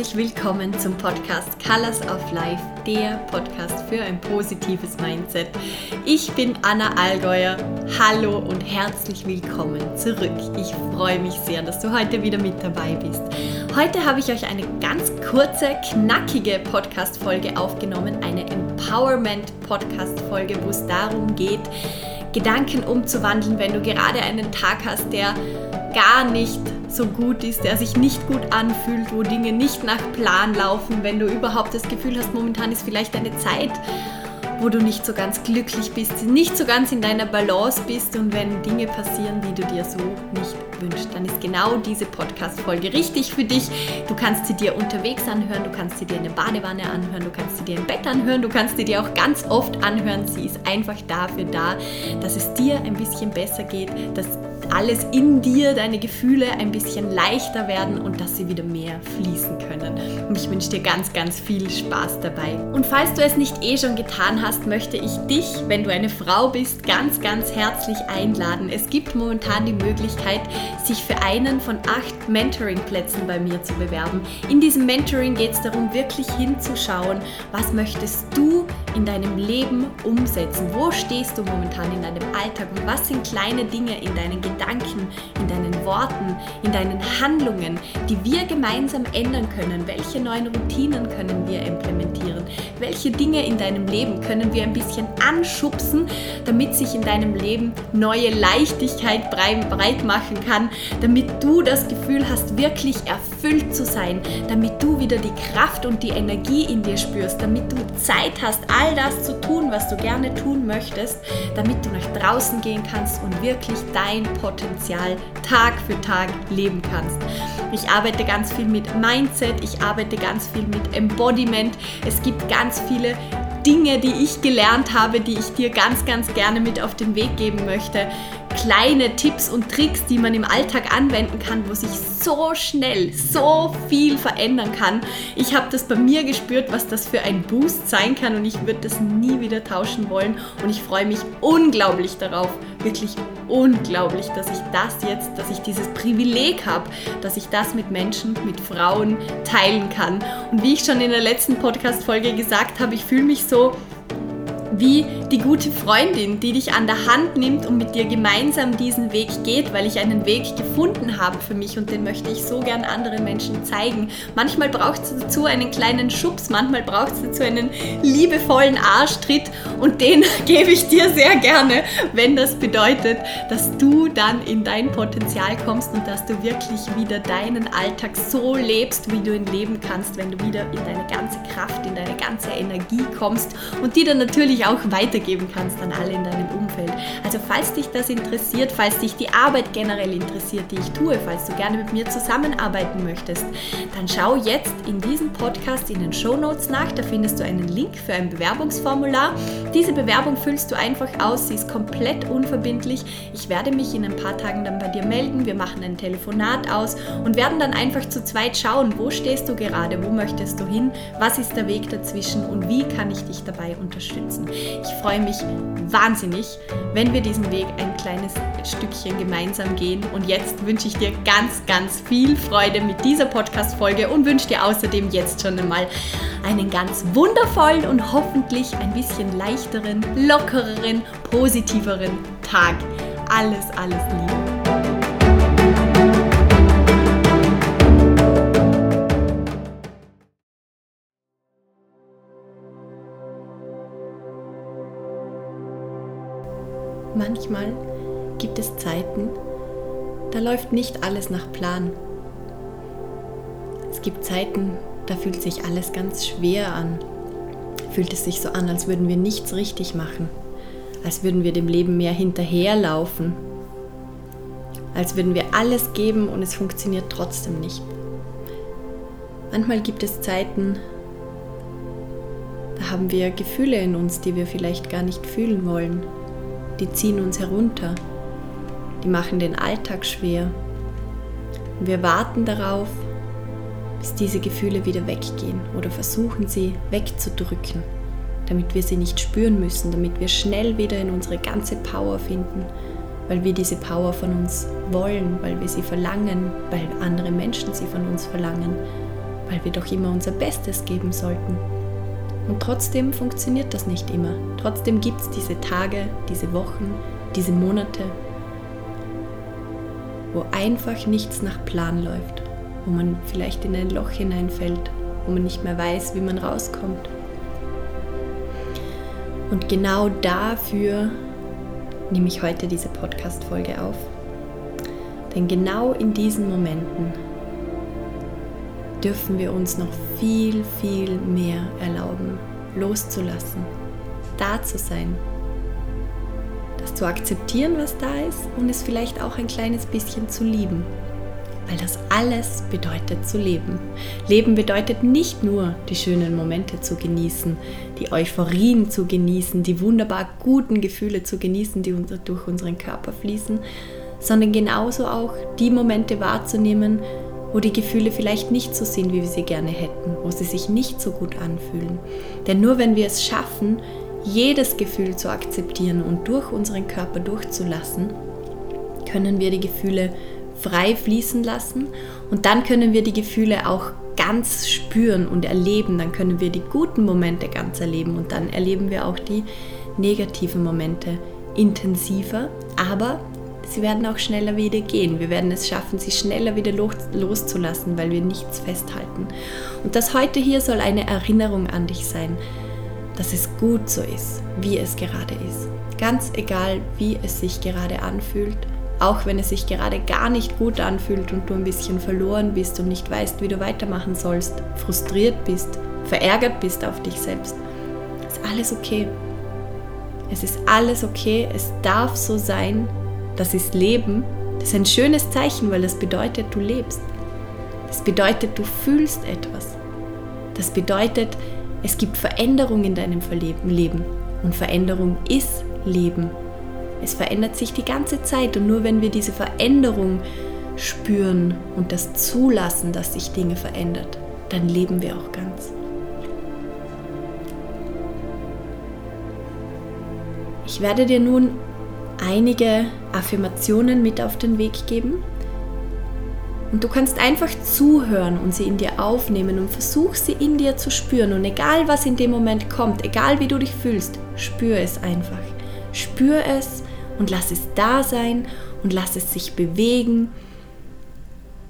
herzlich willkommen zum Podcast Colors of Life, der Podcast für ein positives Mindset. Ich bin Anna Allgäuer. Hallo und herzlich willkommen zurück. Ich freue mich sehr, dass du heute wieder mit dabei bist. Heute habe ich euch eine ganz kurze, knackige Podcast-Folge aufgenommen, eine Empowerment-Podcast-Folge, wo es darum geht, Gedanken umzuwandeln, wenn du gerade einen Tag hast, der gar nicht so gut ist, der sich nicht gut anfühlt, wo Dinge nicht nach Plan laufen, wenn du überhaupt das Gefühl hast, momentan ist vielleicht eine Zeit, wo du nicht so ganz glücklich bist, nicht so ganz in deiner Balance bist und wenn Dinge passieren, die du dir so nicht wünschst, dann ist genau diese Podcast-Folge richtig für dich. Du kannst sie dir unterwegs anhören, du kannst sie dir in der Badewanne anhören, du kannst sie dir im Bett anhören, du kannst sie dir auch ganz oft anhören. Sie ist einfach dafür da, dass es dir ein bisschen besser geht, dass alles in dir, deine Gefühle ein bisschen leichter werden und dass sie wieder mehr fließen können. Und ich wünsche dir ganz, ganz viel Spaß dabei. Und falls du es nicht eh schon getan hast, möchte ich dich, wenn du eine Frau bist, ganz, ganz herzlich einladen. Es gibt momentan die Möglichkeit, sich für einen von acht Mentoring-Plätzen bei mir zu bewerben. In diesem Mentoring geht es darum, wirklich hinzuschauen, was möchtest du in deinem Leben umsetzen? Wo stehst du momentan in deinem Alltag und was sind kleine Dinge in deinen Gedanken? Gedanken, in deinen Worten, in deinen Handlungen, die wir gemeinsam ändern können? Welche neuen Routinen können wir implementieren? Welche Dinge in deinem Leben können wir ein bisschen anschubsen, damit sich in deinem Leben neue Leichtigkeit breit machen kann, damit du das Gefühl hast, wirklich erfüllt zu sein, damit du wieder die Kraft und die Energie in dir spürst, damit du Zeit hast, all das zu tun, was du gerne tun möchtest, damit du nach draußen gehen kannst und wirklich dein Potenzial Tag für Tag leben kannst. Ich arbeite ganz viel mit Mindset, ich arbeite ganz viel mit Embodiment. Es gibt ganz viele Dinge, die ich gelernt habe, die ich dir ganz, ganz gerne mit auf den Weg geben möchte. Kleine Tipps und Tricks, die man im Alltag anwenden kann, wo sich so schnell so viel verändern kann. Ich habe das bei mir gespürt, was das für ein Boost sein kann und ich würde das nie wieder tauschen wollen und ich freue mich unglaublich darauf, wirklich unglaublich, dass ich das jetzt, dass ich dieses Privileg habe, dass ich das mit Menschen, mit Frauen teilen kann. Und wie ich schon in der letzten Podcast-Folge gesagt habe, ich fühle mich so wie die gute Freundin, die dich an der Hand nimmt und mit dir gemeinsam diesen Weg geht, weil ich einen Weg gefunden habe für mich und den möchte ich so gern anderen Menschen zeigen. Manchmal braucht es dazu einen kleinen Schubs, manchmal braucht es dazu einen liebevollen Arschtritt und den gebe ich dir sehr gerne, wenn das bedeutet, dass du dann in dein Potenzial kommst und dass du wirklich wieder deinen Alltag so lebst, wie du ihn leben kannst, wenn du wieder in deine ganze Kraft, in deine ganze Energie kommst und die dann natürlich natürlich auch weitergeben kannst an alle in deinem Umfeld. Also falls dich das interessiert, falls dich die Arbeit generell interessiert, die ich tue, falls du gerne mit mir zusammenarbeiten möchtest, dann schau jetzt in diesem Podcast in den Show Notes nach. Da findest du einen Link für ein Bewerbungsformular. Diese Bewerbung füllst du einfach aus. Sie ist komplett unverbindlich. Ich werde mich in ein paar Tagen dann bei dir melden. Wir machen ein Telefonat aus und werden dann einfach zu zweit schauen, wo stehst du gerade, wo möchtest du hin, was ist der Weg dazwischen und wie kann ich dich dabei unterstützen. Ich freue mich wahnsinnig, wenn wir diesen Weg ein kleines Stückchen gemeinsam gehen. Und jetzt wünsche ich dir ganz, ganz viel Freude mit dieser Podcast-Folge und wünsche dir außerdem jetzt schon einmal einen ganz wundervollen und hoffentlich ein bisschen leichteren, lockereren, positiveren Tag. Alles, alles Liebe. Manchmal gibt es Zeiten, da läuft nicht alles nach Plan. Es gibt Zeiten, da fühlt sich alles ganz schwer an. Fühlt es sich so an, als würden wir nichts richtig machen, als würden wir dem Leben mehr hinterherlaufen, als würden wir alles geben und es funktioniert trotzdem nicht. Manchmal gibt es Zeiten, da haben wir Gefühle in uns, die wir vielleicht gar nicht fühlen wollen die ziehen uns herunter, die machen den Alltag schwer. Und wir warten darauf, bis diese Gefühle wieder weggehen oder versuchen sie wegzudrücken, damit wir sie nicht spüren müssen, damit wir schnell wieder in unsere ganze Power finden, weil wir diese Power von uns wollen, weil wir sie verlangen, weil andere Menschen sie von uns verlangen, weil wir doch immer unser Bestes geben sollten. Und trotzdem funktioniert das nicht immer. Trotzdem gibt es diese Tage, diese Wochen, diese Monate, wo einfach nichts nach Plan läuft, wo man vielleicht in ein Loch hineinfällt, wo man nicht mehr weiß, wie man rauskommt. Und genau dafür nehme ich heute diese Podcast-Folge auf. Denn genau in diesen Momenten dürfen wir uns noch viel, viel mehr erlauben, loszulassen, da zu sein, das zu akzeptieren, was da ist und es vielleicht auch ein kleines bisschen zu lieben. Weil das alles bedeutet zu leben. Leben bedeutet nicht nur die schönen Momente zu genießen, die Euphorien zu genießen, die wunderbar guten Gefühle zu genießen, die durch unseren Körper fließen, sondern genauso auch die Momente wahrzunehmen, wo die Gefühle vielleicht nicht so sind, wie wir sie gerne hätten, wo sie sich nicht so gut anfühlen. Denn nur wenn wir es schaffen, jedes Gefühl zu akzeptieren und durch unseren Körper durchzulassen, können wir die Gefühle frei fließen lassen und dann können wir die Gefühle auch ganz spüren und erleben. Dann können wir die guten Momente ganz erleben und dann erleben wir auch die negativen Momente intensiver, aber sie werden auch schneller wieder gehen. Wir werden es schaffen, sie schneller wieder loszulassen, weil wir nichts festhalten. Und das heute hier soll eine Erinnerung an dich sein, dass es gut so ist, wie es gerade ist. Ganz egal, wie es sich gerade anfühlt, auch wenn es sich gerade gar nicht gut anfühlt und du ein bisschen verloren bist und nicht weißt, wie du weitermachen sollst, frustriert bist, verärgert bist auf dich selbst, ist alles okay. Es ist alles okay, es darf so sein, das ist Leben, das ist ein schönes Zeichen, weil das bedeutet, du lebst. Das bedeutet, du fühlst etwas. Das bedeutet, es gibt Veränderung in deinem Leben. Und Veränderung ist Leben. Es verändert sich die ganze Zeit und nur wenn wir diese Veränderung spüren und das zulassen, dass sich Dinge verändert, dann leben wir auch ganz. Ich werde dir nun einige Affirmationen mit auf den Weg geben. Und du kannst einfach zuhören und sie in dir aufnehmen und versuch sie in dir zu spüren. Und egal was in dem Moment kommt, egal wie du dich fühlst, spür es einfach. Spür es und lass es da sein und lass es sich bewegen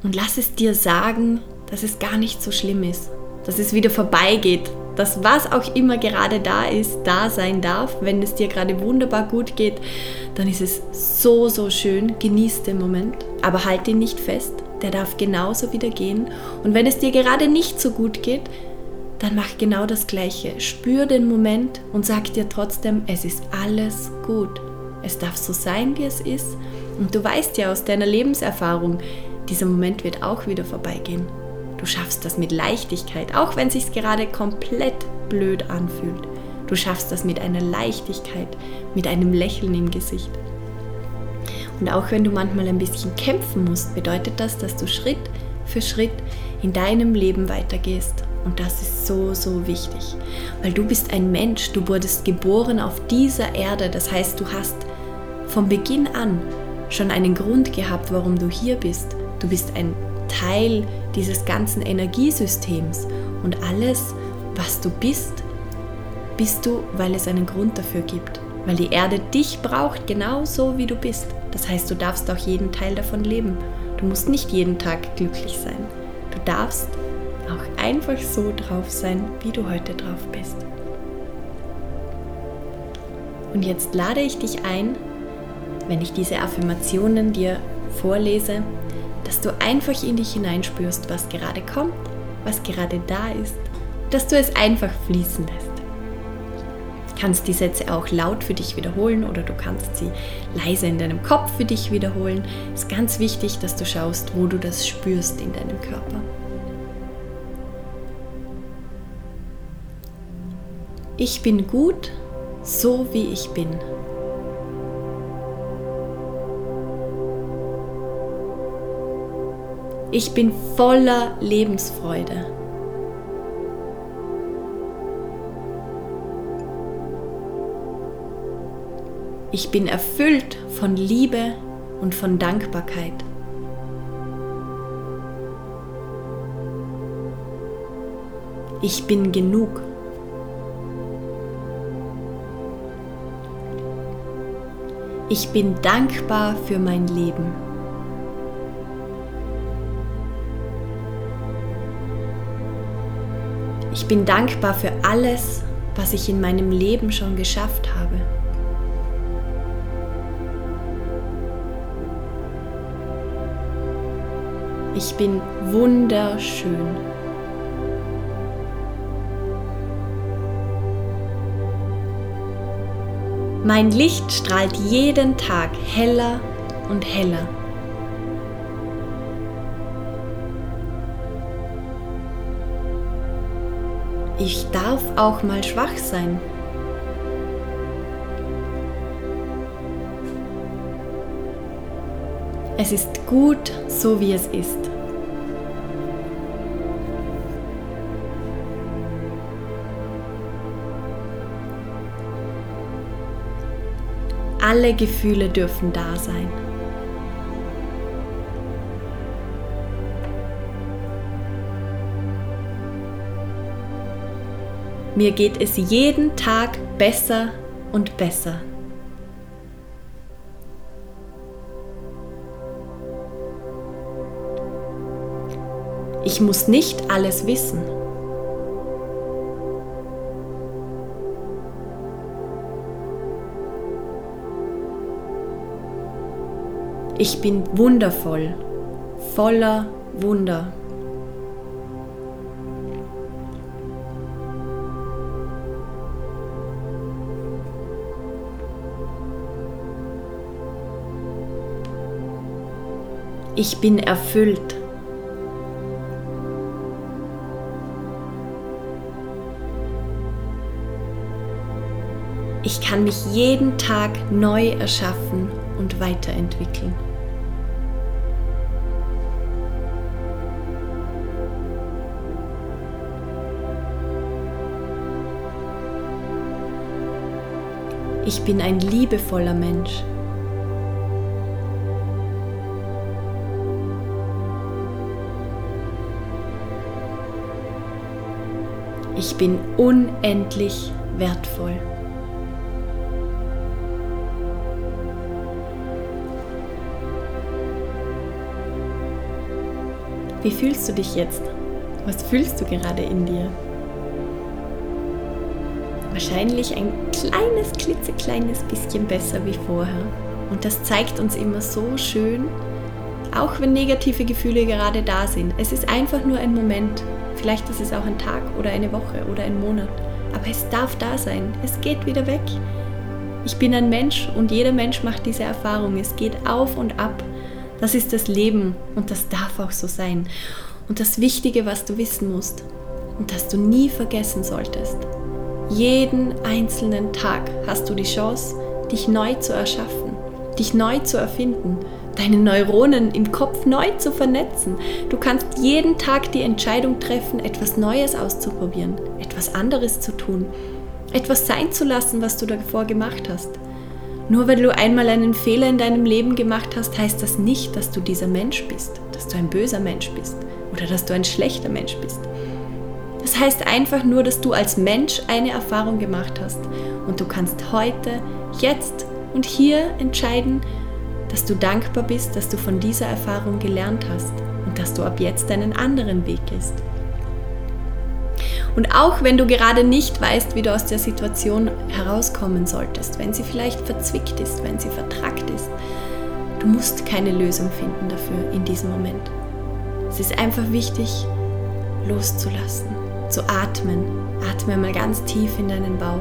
und lass es dir sagen, dass es gar nicht so schlimm ist, dass es wieder vorbeigeht, dass was auch immer gerade da ist, da sein darf. Wenn es dir gerade wunderbar gut geht, dann ist es so, so schön. Genieß den Moment, aber halt ihn nicht fest. Der darf genauso wieder gehen. Und wenn es dir gerade nicht so gut geht, dann mach genau das Gleiche. Spür den Moment und sag dir trotzdem, es ist alles gut. Es darf so sein, wie es ist. Und du weißt ja aus deiner Lebenserfahrung, dieser Moment wird auch wieder vorbeigehen. Du schaffst das mit Leichtigkeit, auch wenn es sich gerade komplett blöd anfühlt. Du schaffst das mit einer Leichtigkeit, mit einem Lächeln im Gesicht. Und auch wenn du manchmal ein bisschen kämpfen musst, bedeutet das, dass du Schritt für Schritt in deinem Leben weitergehst. Und das ist so, so wichtig. Weil du bist ein Mensch, du wurdest geboren auf dieser Erde. Das heißt, du hast von Beginn an schon einen Grund gehabt, warum du hier bist. Du bist ein Teil dieses ganzen Energiesystems. Und alles, was du bist, bist du, weil es einen Grund dafür gibt. Weil die Erde dich braucht, genauso wie du bist. Das heißt, du darfst auch jeden Teil davon leben. Du musst nicht jeden Tag glücklich sein. Du darfst auch einfach so drauf sein, wie du heute drauf bist. Und jetzt lade ich dich ein, wenn ich diese Affirmationen dir vorlese, dass du einfach in dich hineinspürst, was gerade kommt, was gerade da ist, dass du es einfach fließen lässt. Du kannst die Sätze auch laut für dich wiederholen oder du kannst sie leise in deinem Kopf für dich wiederholen. Es ist ganz wichtig, dass du schaust, wo du das spürst in deinem Körper. Ich bin gut, so wie ich bin. Ich bin voller Lebensfreude. Ich bin erfüllt von Liebe und von Dankbarkeit. Ich bin genug. Ich bin dankbar für mein Leben. Bin dankbar für alles, was ich in meinem Leben schon geschafft habe. Ich bin wunderschön. Mein Licht strahlt jeden Tag heller und heller. Ich darf auch mal schwach sein. Es ist gut, so wie es ist. Alle Gefühle dürfen da sein. Mir geht es jeden Tag besser und besser. Ich muss nicht alles wissen. Ich bin wundervoll, voller Wunder. Ich bin erfüllt. Ich kann mich jeden Tag neu erschaffen und weiterentwickeln. Ich bin ein liebevoller Mensch. Ich bin unendlich wertvoll. Wie fühlst du dich jetzt? Was fühlst du gerade in dir? Wahrscheinlich ein kleines, klitzekleines bisschen besser wie vorher. Und das zeigt uns immer so schön, auch wenn negative Gefühle gerade da sind. Es ist einfach nur ein Moment. Vielleicht ist es auch ein Tag oder eine Woche oder ein Monat. Aber es darf da sein. Es geht wieder weg. Ich bin ein Mensch und jeder Mensch macht diese Erfahrung. Es geht auf und ab. Das ist das Leben und das darf auch so sein. Und das Wichtige, was du wissen musst und das du nie vergessen solltest. Jeden einzelnen Tag hast du die Chance, dich neu zu erschaffen, dich neu zu erfinden deine Neuronen im Kopf neu zu vernetzen. Du kannst jeden Tag die Entscheidung treffen, etwas Neues auszuprobieren, etwas anderes zu tun, etwas sein zu lassen, was du davor gemacht hast. Nur weil du einmal einen Fehler in deinem Leben gemacht hast, heißt das nicht, dass du dieser Mensch bist, dass du ein böser Mensch bist oder dass du ein schlechter Mensch bist. Das heißt einfach nur, dass du als Mensch eine Erfahrung gemacht hast und du kannst heute, jetzt und hier entscheiden, dass du dankbar bist, dass du von dieser Erfahrung gelernt hast und dass du ab jetzt einen anderen Weg gehst. Und auch wenn du gerade nicht weißt, wie du aus der Situation herauskommen solltest, wenn sie vielleicht verzwickt ist, wenn sie vertrackt ist, du musst keine Lösung finden dafür in diesem Moment. Es ist einfach wichtig, loszulassen, zu atmen. Atme mal ganz tief in deinen Bauch.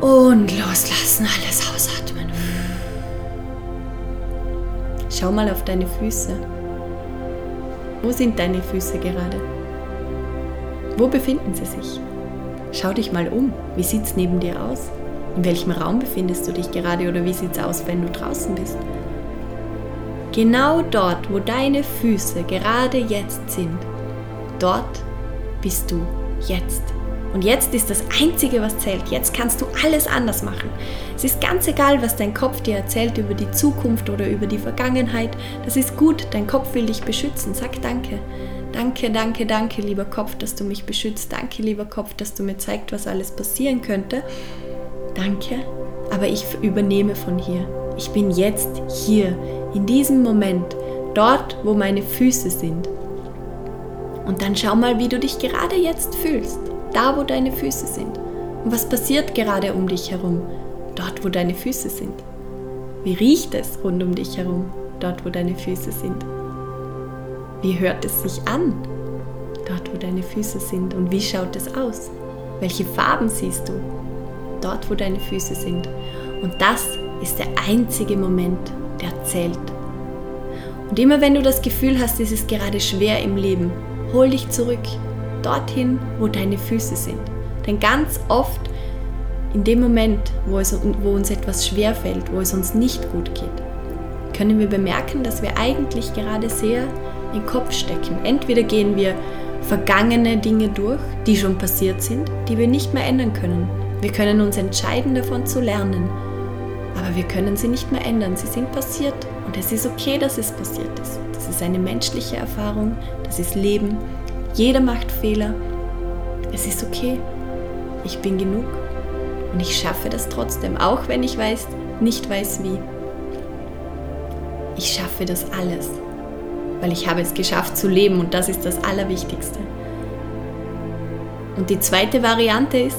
Und loslassen, alles ausatmen. Schau mal auf deine Füße. Wo sind deine Füße gerade? Wo befinden sie sich? Schau dich mal um. Wie sieht es neben dir aus? In welchem Raum befindest du dich gerade oder wie sieht es aus, wenn du draußen bist? Genau dort, wo deine Füße gerade jetzt sind, dort bist du jetzt. Und jetzt ist das Einzige, was zählt. Jetzt kannst du alles anders machen. Es ist ganz egal, was dein Kopf dir erzählt über die Zukunft oder über die Vergangenheit. Das ist gut, dein Kopf will dich beschützen. Sag danke. Danke, danke, danke, lieber Kopf, dass du mich beschützt. Danke, lieber Kopf, dass du mir zeigst, was alles passieren könnte. Danke, aber ich übernehme von hier. Ich bin jetzt hier, in diesem Moment, dort, wo meine Füße sind. Und dann schau mal, wie du dich gerade jetzt fühlst, da, wo deine Füße sind. Und was passiert gerade um dich herum, dort, wo deine Füße sind. Wie riecht es rund um dich herum, dort, wo deine Füße sind? Wie hört es sich an, dort wo deine Füße sind? Und wie schaut es aus? Welche Farben siehst du, dort wo deine Füße sind? Und das ist der einzige Moment, der zählt. Und immer wenn du das Gefühl hast, es ist gerade schwer im Leben, hol dich zurück, dorthin, wo deine Füße sind. Denn ganz oft in dem Moment, wo, es, wo uns etwas schwer fällt, wo es uns nicht gut geht, können wir bemerken, dass wir eigentlich gerade sehr den Kopf stecken. Entweder gehen wir vergangene Dinge durch, die schon passiert sind, die wir nicht mehr ändern können. Wir können uns entscheiden, davon zu lernen. Aber wir können sie nicht mehr ändern. Sie sind passiert und es ist okay, dass es passiert ist. Das ist eine menschliche Erfahrung, das ist Leben. Jeder macht Fehler. Es ist okay. Ich bin genug und ich schaffe das trotzdem, auch wenn ich weiß, nicht weiß wie. Ich schaffe das alles weil ich habe es geschafft zu leben und das ist das Allerwichtigste. Und die zweite Variante ist,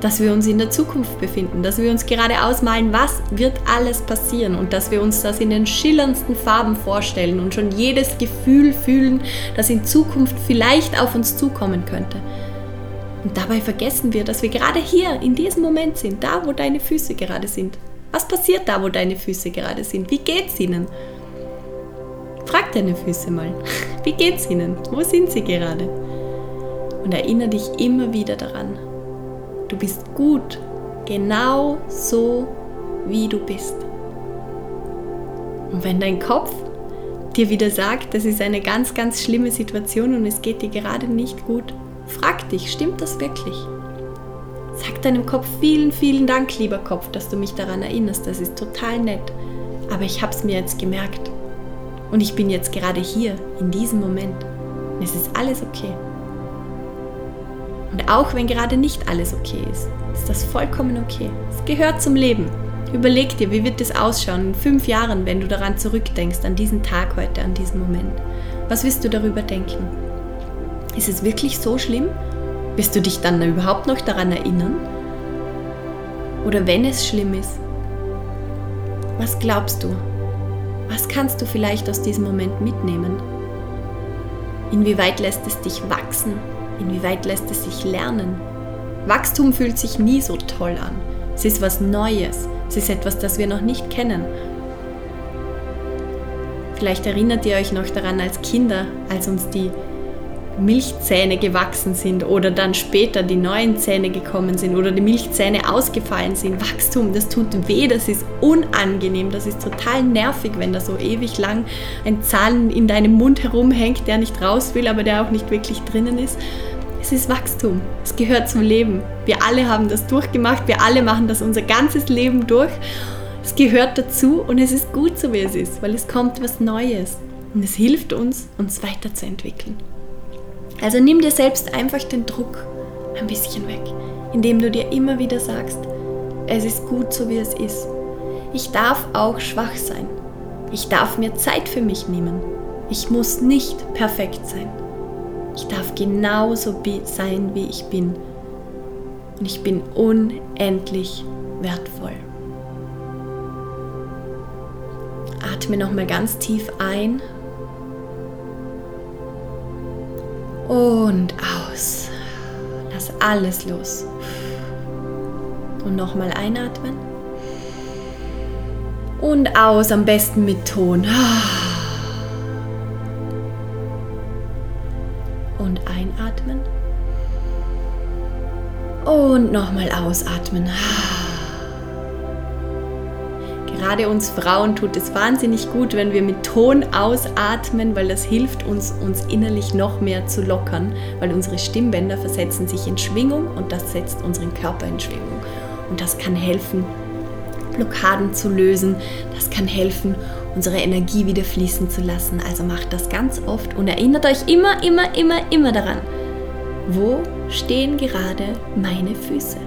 dass wir uns in der Zukunft befinden, dass wir uns gerade ausmalen, was wird alles passieren und dass wir uns das in den schillerndsten Farben vorstellen und schon jedes Gefühl fühlen, das in Zukunft vielleicht auf uns zukommen könnte. Und dabei vergessen wir, dass wir gerade hier in diesem Moment sind, da wo deine Füße gerade sind. Was passiert da, wo deine Füße gerade sind? Wie geht's ihnen? Frag deine Füße mal, wie geht's ihnen? Wo sind sie gerade? Und erinnere dich immer wieder daran. Du bist gut, genau so, wie du bist. Und wenn dein Kopf dir wieder sagt, das ist eine ganz, ganz schlimme Situation und es geht dir gerade nicht gut, frag dich, stimmt das wirklich? Sag deinem Kopf vielen, vielen Dank, lieber Kopf, dass du mich daran erinnerst. Das ist total nett. Aber ich habe es mir jetzt gemerkt. Und ich bin jetzt gerade hier, in diesem Moment. es ist alles okay. Und auch wenn gerade nicht alles okay ist, ist das vollkommen okay. Es gehört zum Leben. Überleg dir, wie wird es ausschauen in fünf Jahren, wenn du daran zurückdenkst, an diesen Tag heute, an diesen Moment. Was wirst du darüber denken? Ist es wirklich so schlimm? Wirst du dich dann überhaupt noch daran erinnern? Oder wenn es schlimm ist, was glaubst du? Was kannst du vielleicht aus diesem Moment mitnehmen? Inwieweit lässt es dich wachsen? Inwieweit lässt es sich lernen? Wachstum fühlt sich nie so toll an. Es ist was Neues. Es ist etwas, das wir noch nicht kennen. Vielleicht erinnert ihr euch noch daran als Kinder, als uns die Milchzähne gewachsen sind oder dann später die neuen Zähne gekommen sind oder die Milchzähne ausgefallen sind. Wachstum, das tut weh, das ist unangenehm, das ist total nervig, wenn da so ewig lang ein Zahn in deinem Mund herumhängt, der nicht raus will, aber der auch nicht wirklich drinnen ist. Ist Wachstum, es gehört zum Leben. Wir alle haben das durchgemacht, wir alle machen das unser ganzes Leben durch. Es gehört dazu und es ist gut so, wie es ist, weil es kommt was Neues und es hilft uns, uns weiterzuentwickeln. Also nimm dir selbst einfach den Druck ein bisschen weg, indem du dir immer wieder sagst, es ist gut so wie es ist. Ich darf auch schwach sein. Ich darf mir Zeit für mich nehmen. Ich muss nicht perfekt sein. Ich darf genauso sein, wie ich bin. Und ich bin unendlich wertvoll. Atme nochmal ganz tief ein Und aus. Lass alles los. Und nochmal einatmen. Und aus, am besten mit Ton. Und nochmal ausatmen. Gerade uns Frauen tut es wahnsinnig gut, wenn wir mit Ton ausatmen, weil das hilft uns, uns innerlich noch mehr zu lockern, weil unsere Stimmbänder versetzen sich in Schwingung und das setzt unseren Körper in Schwingung. Und das kann helfen, Blockaden zu lösen. Das kann helfen, unsere Energie wieder fließen zu lassen. Also macht das ganz oft und erinnert euch immer, immer, immer, immer daran, wo stehen gerade meine Füße?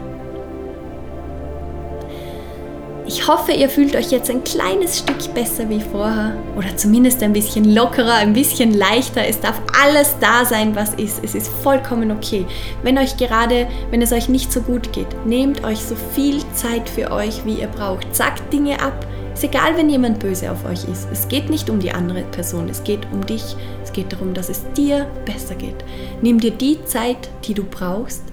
Ich hoffe, ihr fühlt euch jetzt ein kleines Stück besser wie vorher oder zumindest ein bisschen lockerer, ein bisschen leichter. Es darf alles da sein, was ist. Es ist vollkommen okay. Wenn euch gerade, wenn es euch nicht so gut geht, nehmt euch so viel Zeit für euch, wie ihr braucht. Sagt Dinge ab. Ist egal, wenn jemand böse auf euch ist. Es geht nicht um die andere Person, es geht um dich. Es geht darum, dass es dir besser geht. Nimm dir die Zeit, die du brauchst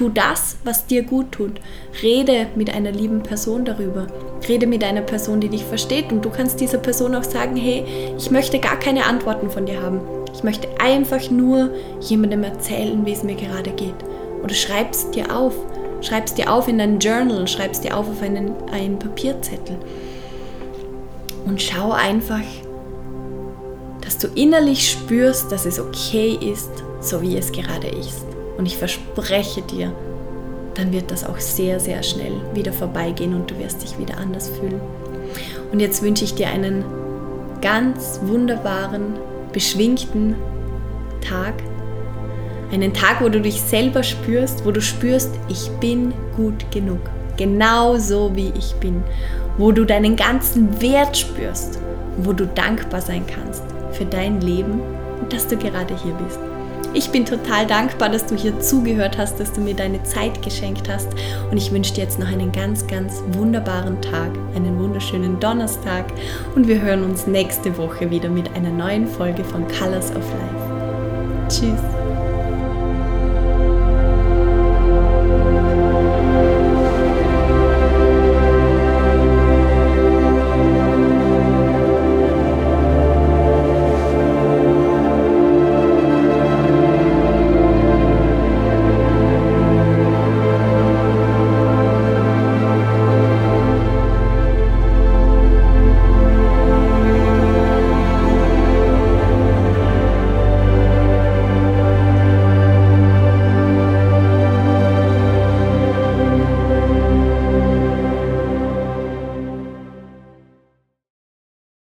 Tu das, was dir gut tut. Rede mit einer lieben Person darüber. Rede mit einer Person, die dich versteht. Und du kannst dieser Person auch sagen, hey, ich möchte gar keine Antworten von dir haben. Ich möchte einfach nur jemandem erzählen, wie es mir gerade geht. Oder schreib es dir auf. Schreib es dir auf in dein Journal, schreib es dir auf auf einen, einen Papierzettel. Und schau einfach, dass du innerlich spürst, dass es okay ist, so wie es gerade ist. Und ich verspreche dir, dann wird das auch sehr, sehr schnell wieder vorbeigehen und du wirst dich wieder anders fühlen. Und jetzt wünsche ich dir einen ganz wunderbaren, beschwingten Tag. Einen Tag, wo du dich selber spürst, wo du spürst, ich bin gut genug. Genau so wie ich bin. Wo du deinen ganzen Wert spürst. Wo du dankbar sein kannst für dein Leben und dass du gerade hier bist. Ich bin total dankbar, dass du hier zugehört hast, dass du mir deine Zeit geschenkt hast und ich wünsche dir jetzt noch einen ganz, ganz wunderbaren Tag, einen wunderschönen Donnerstag und wir hören uns nächste Woche wieder mit einer neuen Folge von Colors of Life. Tschüss.